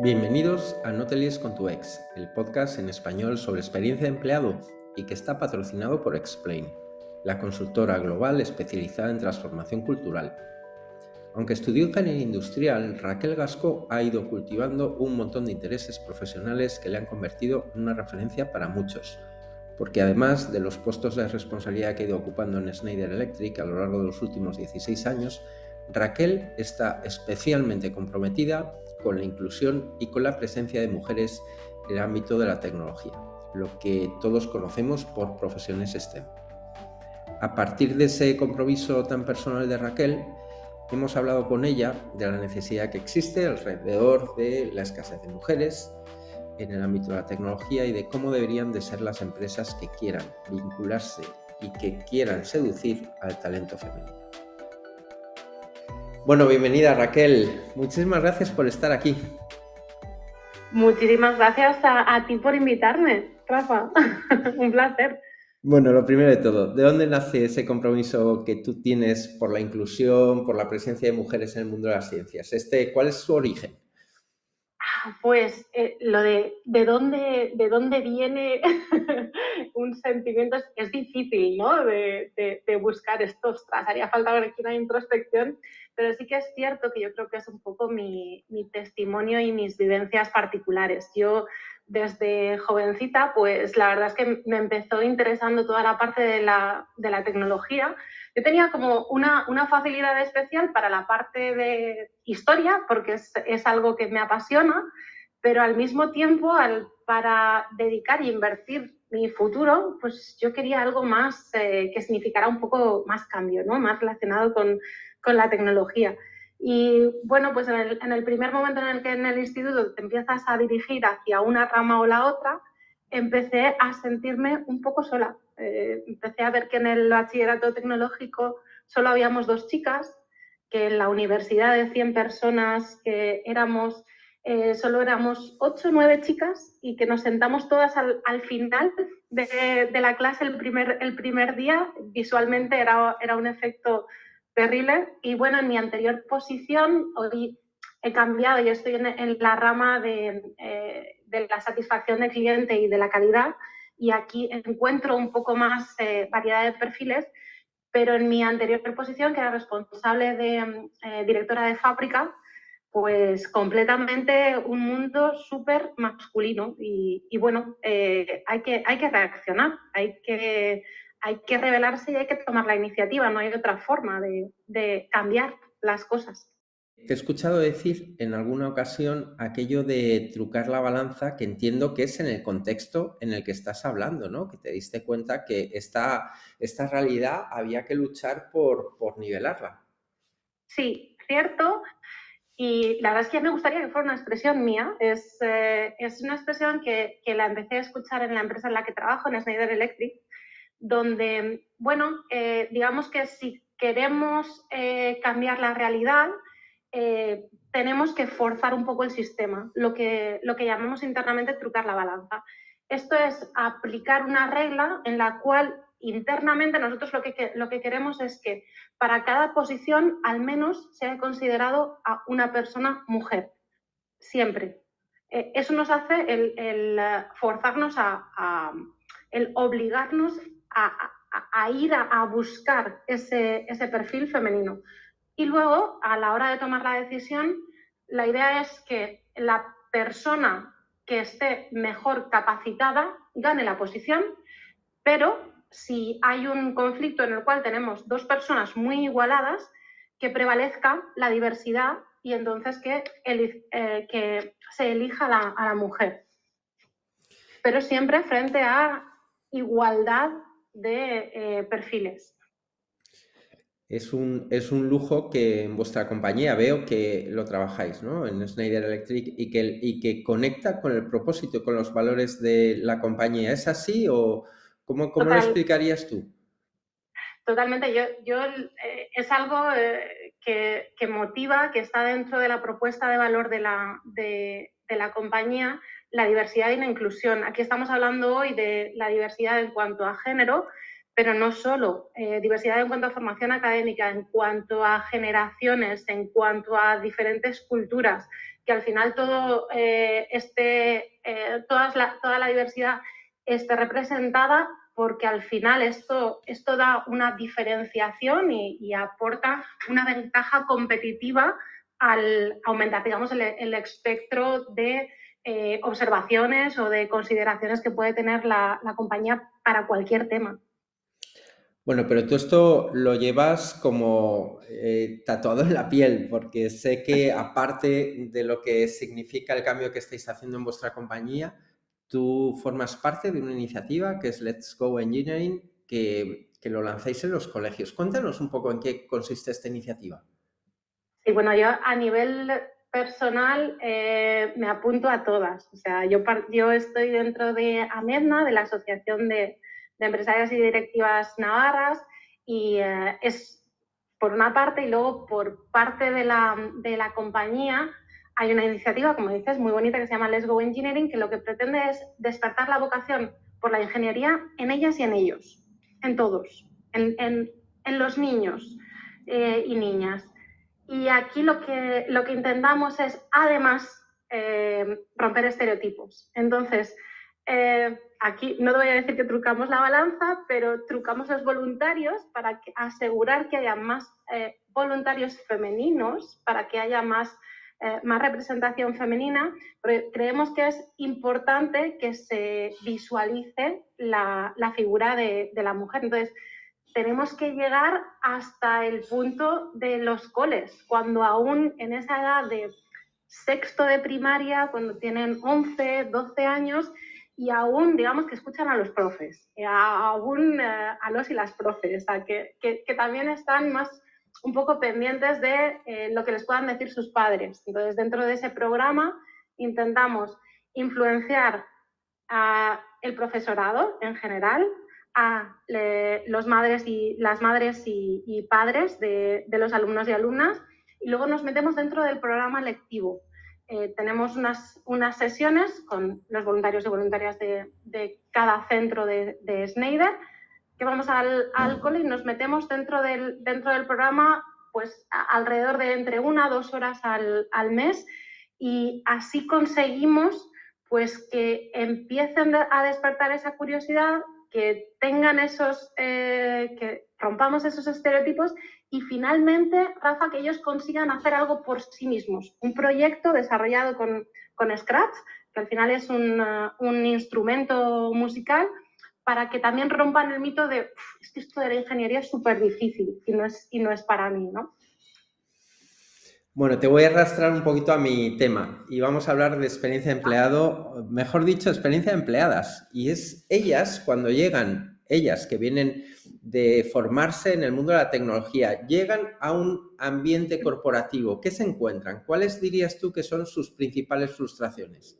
Bienvenidos a No te con tu ex, el podcast en español sobre experiencia de empleado y que está patrocinado por Explain, la consultora global especializada en transformación cultural. Aunque estudió ingeniería industrial, Raquel Gasco ha ido cultivando un montón de intereses profesionales que le han convertido en una referencia para muchos, porque además de los puestos de responsabilidad que ha ido ocupando en Schneider Electric a lo largo de los últimos 16 años, Raquel está especialmente comprometida con la inclusión y con la presencia de mujeres en el ámbito de la tecnología, lo que todos conocemos por profesiones STEM. A partir de ese compromiso tan personal de Raquel, hemos hablado con ella de la necesidad que existe alrededor de la escasez de mujeres en el ámbito de la tecnología y de cómo deberían de ser las empresas que quieran vincularse y que quieran seducir al talento femenino. Bueno, bienvenida Raquel. Muchísimas gracias por estar aquí. Muchísimas gracias a, ti por invitarme, Rafa. Un placer. Bueno, lo primero de todo, ¿de dónde nace ese compromiso que tú tienes por la inclusión, por la presencia de mujeres en el mundo de las ciencias? Este, ¿Cuál es su origen? Pues eh, lo de, de, dónde, de dónde viene un sentimiento es, difícil, ¿no? De, buscar esto, ostras, haría falta aquí una introspección, pero sí que es cierto que yo creo que es un poco mi, mi testimonio y mis vivencias particulares. Yo desde jovencita, pues la verdad es que me empezó interesando toda la parte de la, de la tecnología yo tenía como una, una, facilidad especial para la parte de historia, porque es, es, algo que me apasiona, pero al mismo tiempo, al, para dedicar y invertir mi futuro, pues yo quería algo más eh, que significara un poco más cambio, ¿no? más relacionado con, con la tecnología. Y bueno, pues en el, en el, primer momento en el que en el instituto te empiezas a dirigir hacia una rama o la otra, empecé a sentirme un poco sola. Eh, empecé a ver que en el bachillerato tecnológico solo habíamos dos chicas, que en la universidad de 100 personas que éramos, eh, solo éramos 8 o 9 chicas y que nos sentamos todas al, final de, la clase el primer, el primer día. Visualmente era, era un efecto terrible. Y bueno, en mi anterior posición, hoy he cambiado y estoy en, la rama de, eh, de la satisfacción del cliente y de la calidad y aquí encuentro un poco más eh, variedad de perfiles, pero en mi anterior posición, que era responsable de eh, directora de fábrica, pues completamente un mundo súper masculino y, bueno, eh, hay, que, hay que reaccionar, hay que, hay que revelarse y hay que tomar la iniciativa, no hay otra forma de, de cambiar las cosas. Te he escuchado decir en alguna ocasión aquello de trucar la balanza, que entiendo que es en el contexto en el que estás hablando, ¿no? Que te diste cuenta que esta, esta realidad había que luchar por, nivelarla. Sí, cierto. Y la verdad es que me gustaría que fuera una expresión mía. Es, eh, una expresión que, la empecé a escuchar en la empresa en la que trabajo, en Schneider Electric, donde, bueno, eh, digamos que si queremos eh, cambiar la realidad, eh, tenemos que forzar un poco el sistema, lo que, lo que llamamos internamente trucar la balanza. Esto es aplicar una regla en la cual internamente nosotros lo que, lo que queremos es que para cada posición al menos se haya considerado a una persona mujer, siempre. Eso nos hace el, eh, forzarnos a, el obligarnos a, ir a, buscar ese, perfil femenino. Y luego, a la hora de tomar la decisión, la idea es que la persona que esté mejor capacitada gane la posición, pero si hay un conflicto en el cual tenemos dos personas muy igualadas, que prevalezca la diversidad y entonces que, eh, que se elija a la mujer. Pero siempre frente a igualdad de eh, perfiles. Es un, es un lujo que en vuestra compañía veo que lo trabajáis, ¿no? En Schneider Electric y que, y que conecta con el propósito, con los valores de la compañía. ¿Es así o cómo, cómo lo explicarías tú? Totalmente. Yo, yo eh, es algo eh, que, que, motiva, que está dentro de la propuesta de valor de la, de, de la compañía, la diversidad y la inclusión. Aquí estamos hablando hoy de la diversidad en cuanto a género, pero no solo. Eh, diversidad en cuanto a formación académica, en cuanto a generaciones, en cuanto a diferentes culturas, que al final todo este, toda, la, toda la diversidad esté representada porque al final esto, esto da una diferenciación y, aporta una ventaja competitiva al aumentar, digamos, el, espectro de eh, observaciones o de consideraciones que puede tener la, compañía para cualquier tema. Bueno, pero tú esto lo llevas como eh, tatuado en la piel, porque sé que aparte de lo que significa el cambio que estáis haciendo en vuestra compañía, Tú formas parte de una iniciativa que es Let's Go Engineering, que, lo lanzáis en los colegios. Cuéntanos un poco en qué consiste esta iniciativa. Sí, bueno, yo a nivel personal eh, me apunto a todas. O sea, yo, yo estoy dentro de AMEDNA, de la Asociación de, Empresarias y Directivas Navarras, y eh, es por una parte y luego por parte de la, de la compañía hay una iniciativa, como dices, muy bonita que se llama Let's Go Engineering, que lo que pretende es despertar la vocación por la ingeniería en ellas y en ellos, en todos, en, los niños eh, y niñas. Y aquí lo que, lo que intentamos es, además, eh, romper estereotipos. Entonces, eh, aquí no te voy a decir que trucamos la balanza, pero trucamos los voluntarios para asegurar que haya más voluntarios femeninos, para que haya más eh, más representación femenina, creemos que es importante que se visualice la, figura de, la mujer. Entonces, tenemos que llegar hasta el punto de los coles, cuando aún en esa edad de sexto de primaria, cuando tienen 11, 12 años, y aún, digamos, que escuchan a los profes, aún eh, a los y las profes, que, que también están más un poco pendientes de eh, lo que les puedan decir sus padres. Entonces, dentro de ese programa intentamos influenciar a el profesorado en general, a los madres y, las madres y, padres de, los alumnos y alumnas, y luego nos metemos dentro del programa lectivo. Eh, tenemos unas, unas, sesiones con los voluntarios y voluntarias de, cada centro de, de Schneider, que vamos al, al cole y nos metemos dentro del, dentro del programa pues alrededor de entre una a dos horas al, al mes y así conseguimos pues que empiecen a despertar esa curiosidad, que tengan esos, eh, que rompamos esos estereotipos y finalmente, Rafa, que ellos consigan hacer algo por sí mismos. Un proyecto desarrollado con, con Scratch, que al final es un, un instrumento musical para que también rompan el mito de es que esto de la ingeniería es súper difícil y no, es, y no es para mí, ¿no? Bueno, te voy a arrastrar un poquito a mi tema y vamos a hablar de experiencia de empleado, mejor dicho, experiencia de empleadas. Y es ellas, cuando llegan, ellas que vienen de formarse en el mundo de la tecnología, llegan a un ambiente corporativo. ¿Qué se encuentran? ¿Cuáles dirías tú que son sus principales frustraciones?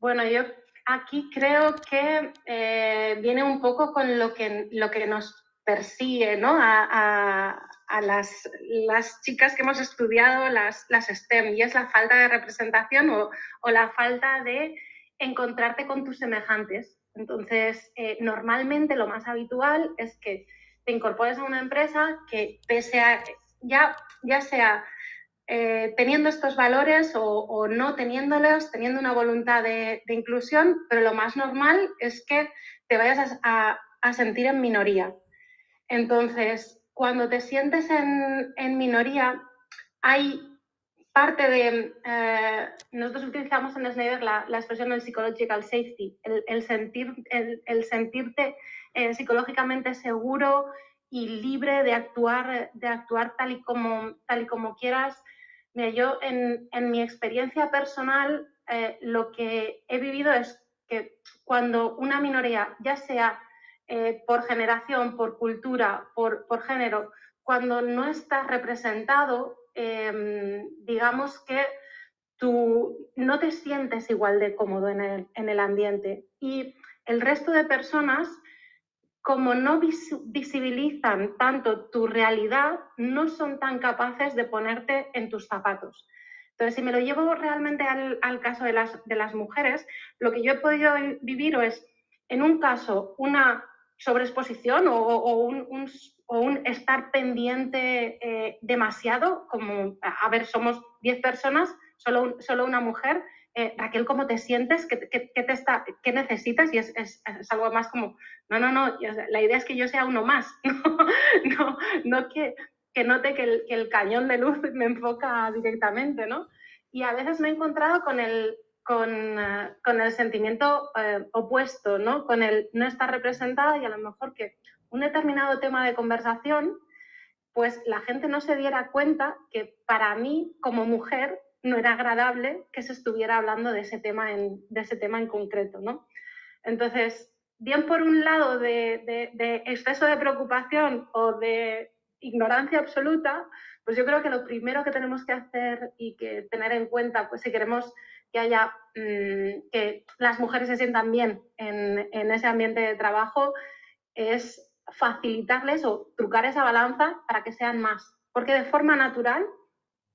Bueno, yo aquí creo que eh, viene un poco con lo que, lo que nos persigue ¿no? a, las, las, chicas que hemos estudiado las, las, STEM y es la falta de representación o, o la falta de encontrarte con tus semejantes. Entonces, eh, normalmente lo más habitual es que te incorpores a una empresa que pese a, ya, ya sea eh, teniendo estos valores o, no teniéndolos, teniendo una voluntad de, inclusión, pero lo más normal es que te vayas a, sentir en minoría. Entonces, cuando te sientes en, minoría, hay parte de... Eh, nosotros utilizamos en Schneider la, expresión del psychological safety, el, sentir, el, sentirte eh, psicológicamente seguro y libre de actuar, de actuar tal, y como, tal y como quieras. Yo en, mi experiencia personal eh, lo que he vivido es que cuando una minoría, ya sea eh, por generación, por cultura, por, género, cuando no está representado, em, digamos que tú no te sientes igual de cómodo en el, en el ambiente y el resto de personas como no visibilizan tanto tu realidad, no son tan capaces de ponerte en tus zapatos. Entonces, si me lo llevo realmente al, caso de las, de las, mujeres, lo que yo he podido vivir es, en un caso, una sobreexposición o, un, o un estar pendiente eh, demasiado, como, a ver, somos 10 personas, solo, solo una mujer, eh, Raquel, ¿cómo te sientes? ¿Qué, te está, necesitas? Y es, algo más como, no, no, no, la idea es que yo sea uno más, no, no, que, que, note que el, que el, cañón de luz me enfoca directamente, ¿no? Y a veces me he encontrado con el, con, eh, con el sentimiento eh, opuesto, ¿no? Con el no estar representada y a lo mejor que un determinado tema de conversación, pues la gente no se diera cuenta que para mí como mujer no era agradable que se estuviera hablando de ese tema en, de ese tema en concreto, ¿no? Entonces, bien por un lado de, de, exceso de preocupación o de ignorancia absoluta, pues yo creo que lo primero que tenemos que hacer y que tener en cuenta, pues si queremos que haya, mm, que las mujeres se sientan bien en, ese ambiente de trabajo, es facilitarles o trucar esa balanza para que sean más. Porque de forma natural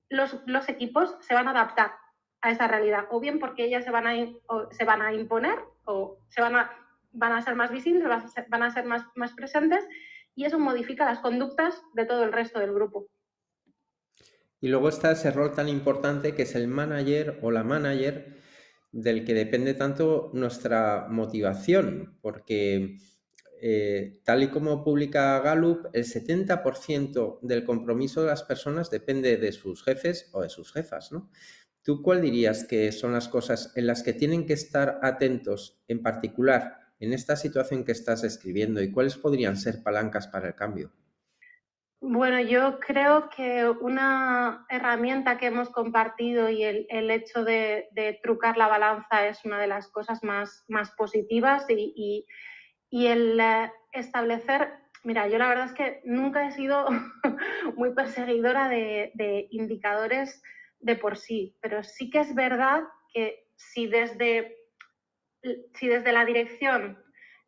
los, equipos se van a adaptar a esa realidad, o bien porque ellas se van a, se van a imponer o se van a, van a ser más visibles, van a ser, más, más presentes y eso modifica las conductas de todo el resto del grupo. Y luego está ese rol tan importante que es el manager o la manager del que depende tanto nuestra motivación, porque eh, tal y como publica Gallup, el 70% del compromiso de las personas depende de sus jefes o de sus jefas, ¿no? ¿Tú cuál dirías que son las cosas en las que tienen que estar atentos, en particular en esta situación que estás describiendo, y cuáles podrían ser palancas para el cambio? Bueno, yo creo que una herramienta que hemos compartido y el, hecho de, trucar la balanza es una de las cosas más, positivas y el eh, establecer, mira, yo la verdad es que nunca he sido muy perseguidora de, indicadores de por sí, pero sí que es verdad que si desde, si desde la dirección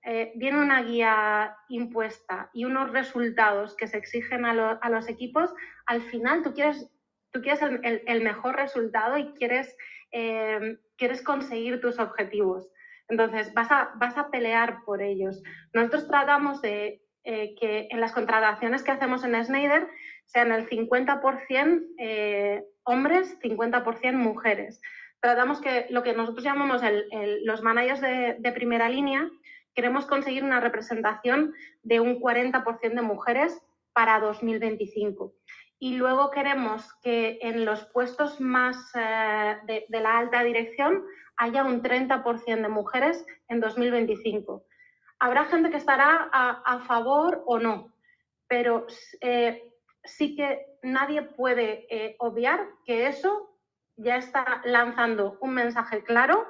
eh, viene una guía impuesta y unos resultados que se exigen a, los equipos, al final tú quieres, tú quieres el, mejor resultado y quieres, eh, quieres conseguir tus objetivos. Entonces, vas a, vas a pelear por ellos. Nosotros tratamos de eh, que en las contrataciones que hacemos en Schneider sean el 50% eh, hombres, 50% mujeres. Tratamos que lo que nosotros llamamos los managers de, de, primera línea, queremos conseguir una representación de un 40% de mujeres para 2025. Y luego queremos que en los puestos más eh, de, la alta dirección haya un 30% de mujeres en 2025. Habrá gente que estará a, favor o no, pero eh, sí que nadie puede eh, obviar que eso ya está lanzando un mensaje claro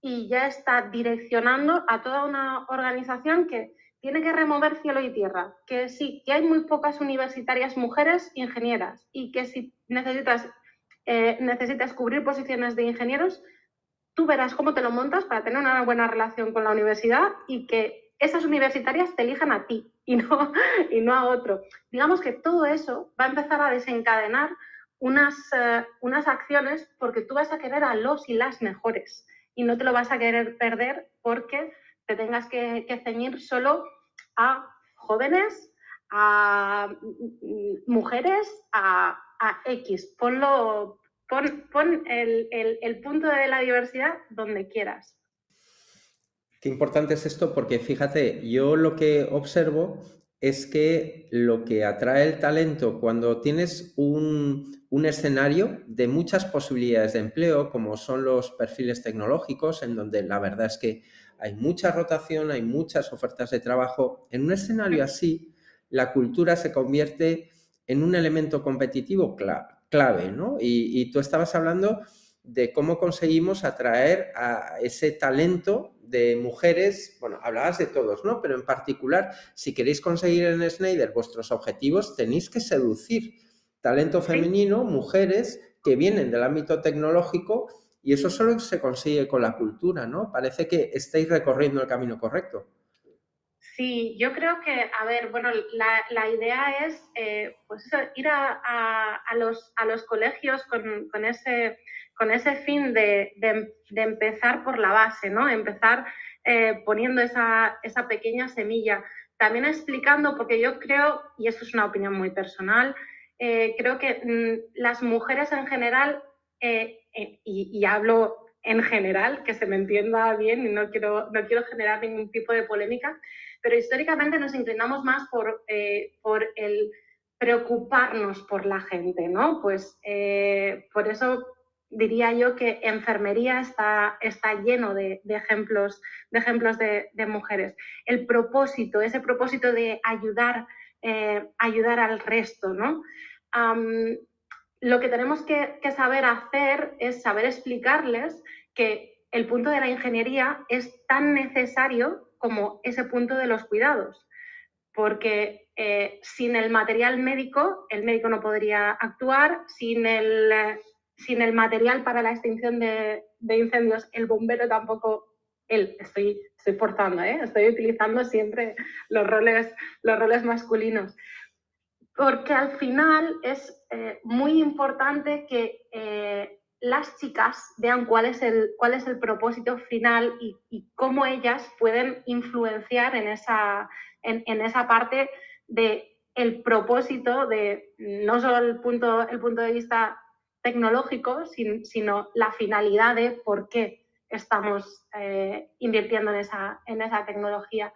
y ya está direccionando a toda una organización que tiene que remover cielo y tierra, que sí, que hay muy pocas universitarias mujeres ingenieras y que si necesitas, eh, necesitas cubrir posiciones de ingenieros, tú verás cómo te lo montas para tener una buena relación con la universidad y que esas universitarias te elijan a ti y no, y no a otro. Digamos que todo eso va a empezar a desencadenar unas, eh, unas acciones porque tú vas a querer a los y las mejores y no te lo vas a querer perder porque te tengas que, ceñir solo a jóvenes, a mujeres, a, a X. Ponlo, Pon, el, punto de la diversidad donde quieras. Qué importante es esto porque fíjate, yo lo que observo es que lo que atrae el talento cuando tienes un, un, escenario de muchas posibilidades de empleo, como son los perfiles tecnológicos, en donde la verdad es que hay mucha rotación, hay muchas ofertas de trabajo, en un escenario así, la cultura se convierte en un elemento competitivo clave ¿no? Y, tú estabas hablando de cómo conseguimos atraer a ese talento de mujeres, bueno, hablabas de todos, ¿no? Pero en particular, si queréis conseguir en Schneider vuestros objetivos, tenéis que seducir talento femenino, mujeres que vienen del ámbito tecnológico y eso solo se consigue con la cultura, ¿no? Parece que estáis recorriendo el camino correcto. Sí, yo creo que, a ver, bueno, la, idea es eh, pues ir a, los, a los colegios con, ese, con ese fin de, empezar por la base, ¿no? Empezar eh, poniendo esa, pequeña semilla. también explicando, porque yo creo, y esto es una opinión muy personal, eh, creo que mm, las mujeres en general, eh, eh, y, hablo en general, que se me entienda bien y no quiero, no quiero generar ningún tipo de polémica, pero históricamente nos inclinamos más por, por el preocuparnos por la gente, ¿no? Pues por eso diría yo que enfermería está, está lleno de, ejemplos, de, ejemplos de, mujeres. El propósito, ese propósito de ayudar, eh, ayudar al resto, ¿no? lo que tenemos que, saber hacer es saber explicarles que el punto de la ingeniería es tan necesario como ese punto de los cuidados, porque eh, sin el material médico, el médico no podría actuar, sin el sin el material para la extinción de, incendios, el bombero tampoco, él, estoy, estoy forzando, ¿eh? estoy utilizando siempre los roles, los roles masculinos. Porque al final es eh, muy importante que eh, las chicas vean cuál es el, cuál es el propósito final y, cómo ellas pueden influenciar en esa, en, en esa parte de el propósito de no solo el punto, el punto de vista tecnológico, sino la finalidad de por qué estamos eh, invirtiendo en esa, en esa tecnología.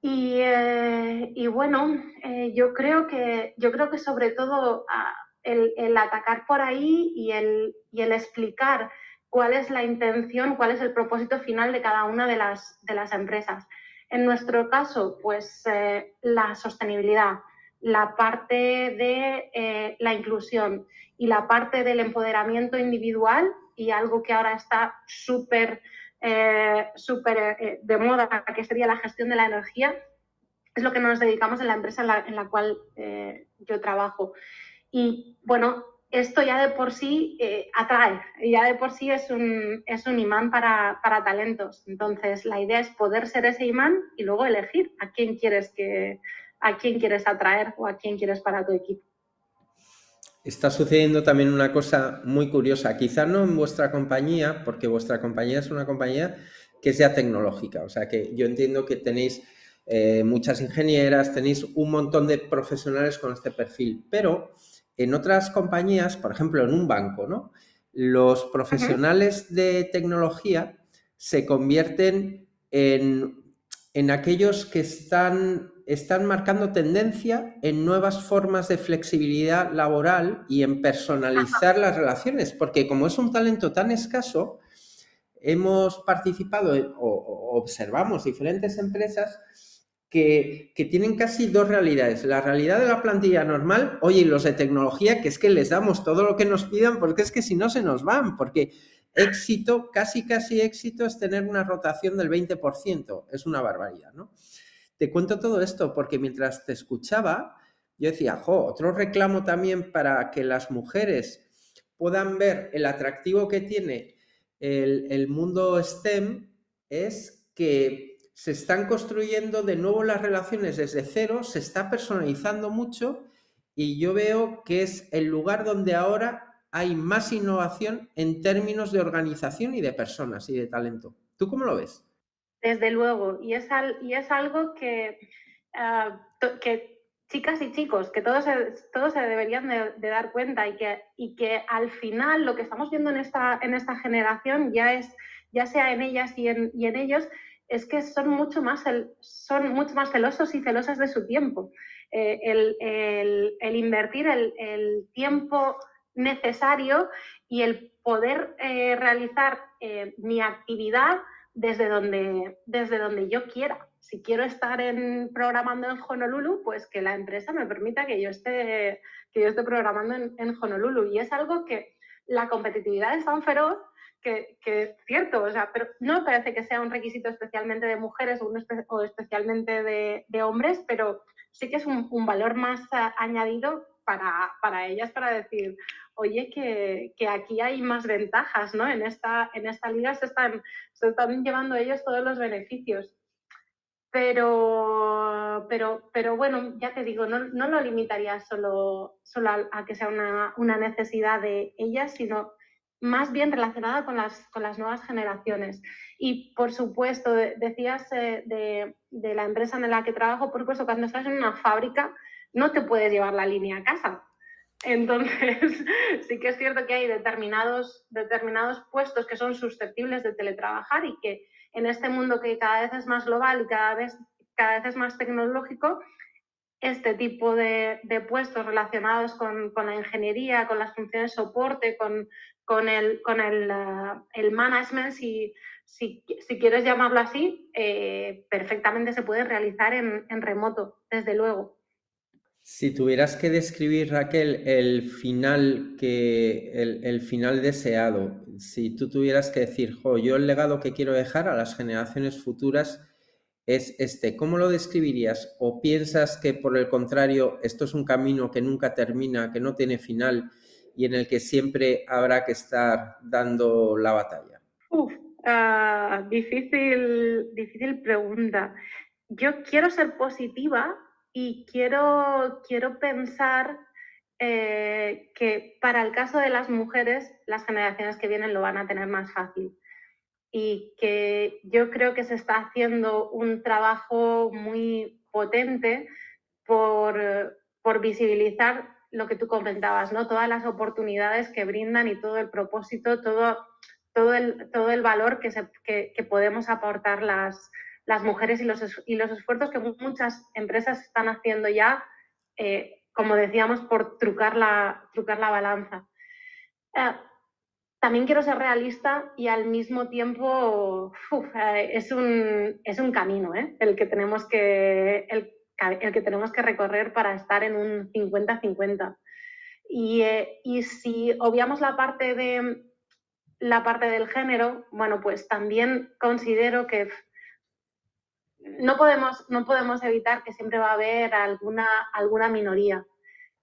Y, eh, bueno, eh, yo, creo que, yo creo que sobre todo ah, el, atacar por ahí y el, y el, explicar cuál es la intención, cuál es el propósito final de cada una de las, de las empresas. En nuestro caso, pues la sostenibilidad, la parte de la inclusión y la parte del empoderamiento individual y algo que ahora está súper eh, eh, de moda, que sería la gestión de la energía, es lo que nos dedicamos en la empresa en la, cual eh, yo trabajo. Y bueno, esto ya de por sí atrae, ya de por sí es un, es un imán para, para, talentos. Entonces, la idea es poder ser ese imán y luego elegir a quién quieres que a quién quieres atraer o a quién quieres para tu equipo está sucediendo también una cosa muy curiosa, quizá no en vuestra compañía, porque vuestra compañía es una compañía que sea tecnológica, o sea que yo entiendo que tenéis eh, muchas ingenieras, tenéis un montón de profesionales con este perfil, pero en otras compañías, por ejemplo en un banco, ¿no? Los profesionales de tecnología se convierten en, en aquellos que están están marcando tendencia en nuevas formas de flexibilidad laboral y en personalizar las relaciones, porque como es un talento tan escaso, hemos participado o, observamos diferentes empresas que, tienen casi dos realidades. La realidad de la plantilla normal, oye, y los de tecnología, que es que les damos todo lo que nos pidan, porque es que si no se nos van, porque éxito, casi casi éxito es tener una rotación del 20%, es una barbaridad, ¿no? Te cuento todo esto porque mientras te escuchaba, yo decía, jo, otro reclamo también para que las mujeres puedan ver el atractivo que tiene el, mundo STEM es que se están construyendo de nuevo las relaciones desde cero, se está personalizando mucho y yo veo que es el lugar donde ahora hay más innovación en términos de organización y de personas y de talento. ¿Tú cómo lo ves? Desde luego, y es, y es algo que, ah, que chicas y chicos, que todos todos se deberían de, dar cuenta y que, y que al final lo que estamos viendo en esta, en esta generación, ya, es, ya sea en ellas y en, y en ellos, es que son mucho, más son mucho más celosos y celosas de su tiempo. Eh, el, el, el, invertir el, el, tiempo necesario y el poder eh, realizar eh, mi actividad desde donde, desde donde yo quiera. Si quiero estar en, programando en Honolulu, pues que la empresa me permita que yo esté, que yo esté programando en, Honolulu. Y es algo que la competitividad es tan feroz que, que cierto, o sea, pero no me parece que sea un requisito especialmente de mujeres o, especialmente de, hombres, pero sí que es un valor más añadido para, para, ellas para decir, oye, que, aquí hay más ventajas, ¿no? En esta, en esta liga se están, se están llevando ellos todos los beneficios. Pero, pero, pero bueno, ya te digo, no, no lo limitaría solo, solo a, que sea una, una, necesidad de ellas, sino más bien relacionada con las, con las nuevas generaciones. Y por supuesto, decías eh, de, de, la empresa en la que trabajo, por supuesto, cuando estás en una fábrica no te puedes llevar la línea a casa. Entonces, sí que es cierto que hay determinados, determinados puestos que son susceptibles de teletrabajar y que en este mundo que cada vez es más global y cada vez, cada vez es más tecnológico, este tipo de, de puestos relacionados con, con, la ingeniería, con las funciones de soporte, con, con el, con el, uh, el management, si, si, quieres llamarlo así, eh, perfectamente se puede realizar en remoto, desde luego. Si tuvieras que describir, Raquel, el final, que, el, el, final deseado, si tú tuvieras que decir, jo, yo el legado que quiero dejar a las generaciones futuras es este, ¿cómo lo describirías? ¿O piensas que por el contrario, esto es un camino que nunca termina, que no tiene final y en el que siempre habrá que estar dando la batalla? Uf, uh, difícil, difícil pregunta. Yo quiero ser positiva y quiero, quiero pensar eh, que para el caso de las mujeres, las generaciones que vienen lo van a tener más fácil. Y que yo creo que se está haciendo un trabajo muy potente por, por visibilizar lo que tú comentabas, ¿no? Todas las oportunidades que brindan y todo el propósito, todo, todo, el, todo el valor que, que podemos aportar las, las mujeres y los, y los esfuerzos que muchas empresas están haciendo ya, eh, como decíamos, por trucar la, trucar la balanza. Eh, también quiero ser realista y al mismo tiempo eh, es, un, es, un, camino ¿eh? el, que tenemos que, el, el, que tenemos que recorrer para estar en un 50-50. Y, eh, y, si obviamos la parte, de, la parte del género, bueno, pues también considero que no podemos, no podemos evitar que siempre va a haber alguna, alguna minoría.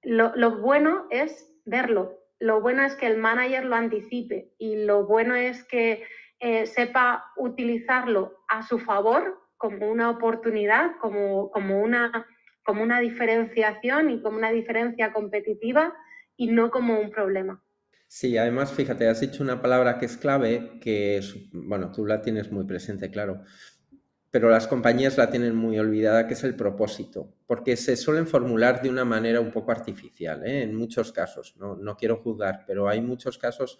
Lo, lo, bueno es verlo, lo bueno es que el manager lo anticipe y lo bueno es que eh, sepa utilizarlo a su favor como una oportunidad, como, como, una, como una diferenciación y como una diferencia competitiva y no como un problema. Sí, además, fíjate, has dicho una palabra que es clave, que, bueno, tú la tienes muy presente, claro, pero las compañías la tienen muy olvidada, que es el propósito, porque se suelen formular de una manera un poco artificial, ¿eh? en muchos casos, ¿no? no quiero juzgar, pero hay muchos casos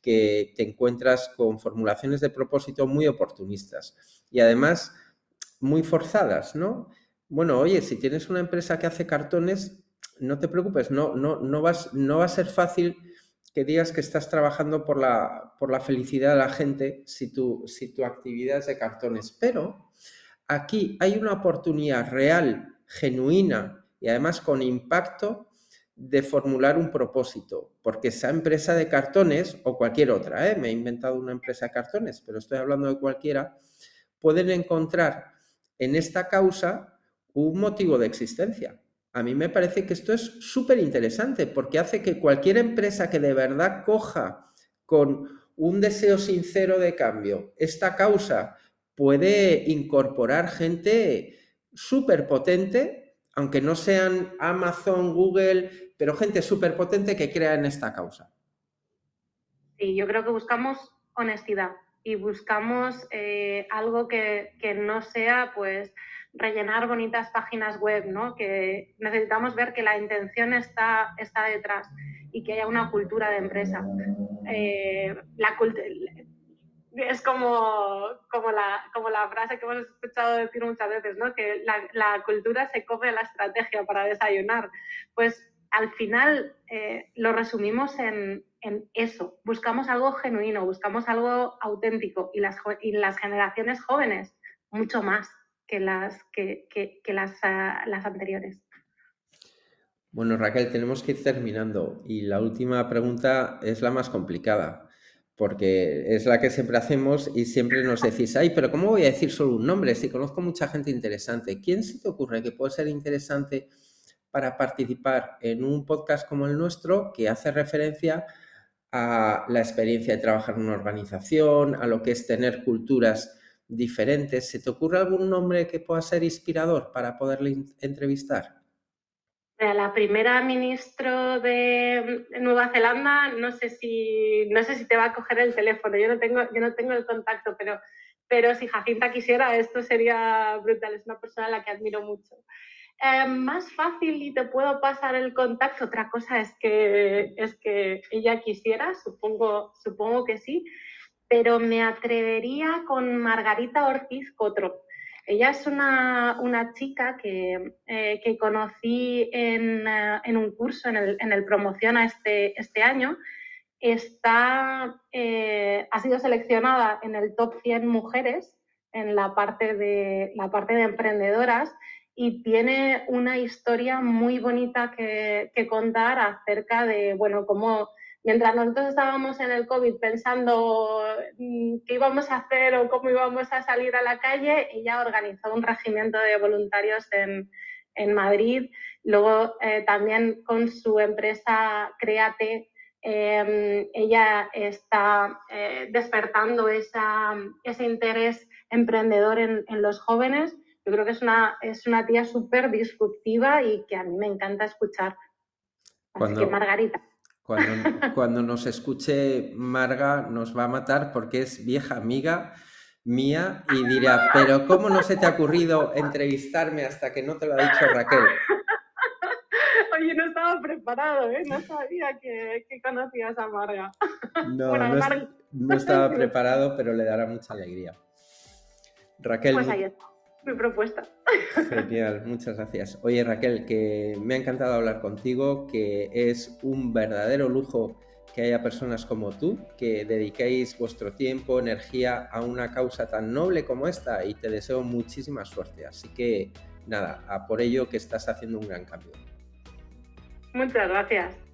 que te encuentras con formulaciones de propósito muy oportunistas y además muy forzadas, ¿no? Bueno, oye, si tienes una empresa que hace cartones, no te preocupes, no, no, no, vas, no va a ser fácil que digas que estás trabajando por la, por la felicidad de la gente si tu, si tu actividad es de cartones. Pero aquí hay una oportunidad real, genuina y además con impacto de formular un propósito, porque esa empresa de cartones o cualquier otra, ¿eh? me he inventado una empresa de cartones, pero estoy hablando de cualquiera, pueden encontrar en esta causa un motivo de existencia a mí me parece que esto es súper interesante porque hace que cualquier empresa que de verdad coja con un deseo sincero de cambio esta causa puede incorporar gente súper potente, aunque no sean Amazon, Google, pero gente súper potente que crea en esta causa. Sí, yo creo que buscamos honestidad y buscamos eh, algo que, que no sea pues rellenar bonitas páginas web, ¿no? Que necesitamos ver que la intención está, está detrás y que haya una cultura de empresa. Eh, la es como, como, la, como la frase que hemos escuchado decir muchas veces, ¿no? Que la, la cultura se come la estrategia para desayunar. Pues al final eh, lo resumimos en, en, eso. Buscamos algo genuino, buscamos algo auténtico y las, y las generaciones jóvenes mucho más que las, que, que, las, uh, las anteriores. Bueno, Raquel, tenemos que ir terminando y la última pregunta es la más complicada, porque es la que siempre hacemos y siempre nos decís, ay, pero ¿cómo voy a decir solo un nombre si conozco mucha gente interesante? ¿Quién se te ocurre que puede ser interesante para participar en un podcast como el nuestro que hace referencia a la experiencia de trabajar en una organización, a lo que es tener culturas diferentes. ¿Se te ocurre algún nombre que pueda ser inspirador para poderle entrevistar? La primera ministra de Nueva Zelanda, no sé si no sé si te va a coger el teléfono. Yo no tengo yo no tengo el contacto, pero pero si Jacinta quisiera, esto sería brutal. Es una persona a la que admiro mucho. Eh, más fácil y te puedo pasar el contacto. Otra cosa es que, es que ella quisiera, supongo, supongo que sí, pero me atrevería con Margarita Ortiz Cotro. Ella es una, una chica que, eh, que conocí en, eh, en, un curso en el, en el Promociona este, este año. Está, ha sido seleccionada en el top 100 mujeres en la parte de, la parte de emprendedoras y tiene una historia muy bonita que, contar acerca de, bueno, cómo mientras nosotros estábamos en el COVID pensando mm, qué íbamos a hacer o cómo íbamos a salir a la calle, ella organizó un regimiento de voluntarios en, Madrid. Luego eh, también con su empresa Créate, em, ella está eh, despertando ese interés emprendedor en, en los jóvenes yo creo que es una, es una tía súper disruptiva y que a mí me encanta escuchar. Así que Margarita. Cuando, nos escuche Marga nos va a matar porque es vieja amiga mía y dirá, pero ¿cómo no se te ha ocurrido entrevistarme hasta que no te lo ha dicho Raquel? Oye, no estaba preparado, ¿eh? no sabía que, conocías a Marga. No, no, estaba preparado, pero le dará mucha alegría. Raquel, pues ahí está mi propuesta. Genial, muchas gracias. Oye Raquel, que me ha encantado hablar contigo, que es un verdadero lujo que haya personas como tú que dediquéis vuestro tiempo, energía a una causa tan noble como esta y te deseo muchísima suerte. Así que nada, a por ello que estás haciendo un gran cambio. Muchas gracias.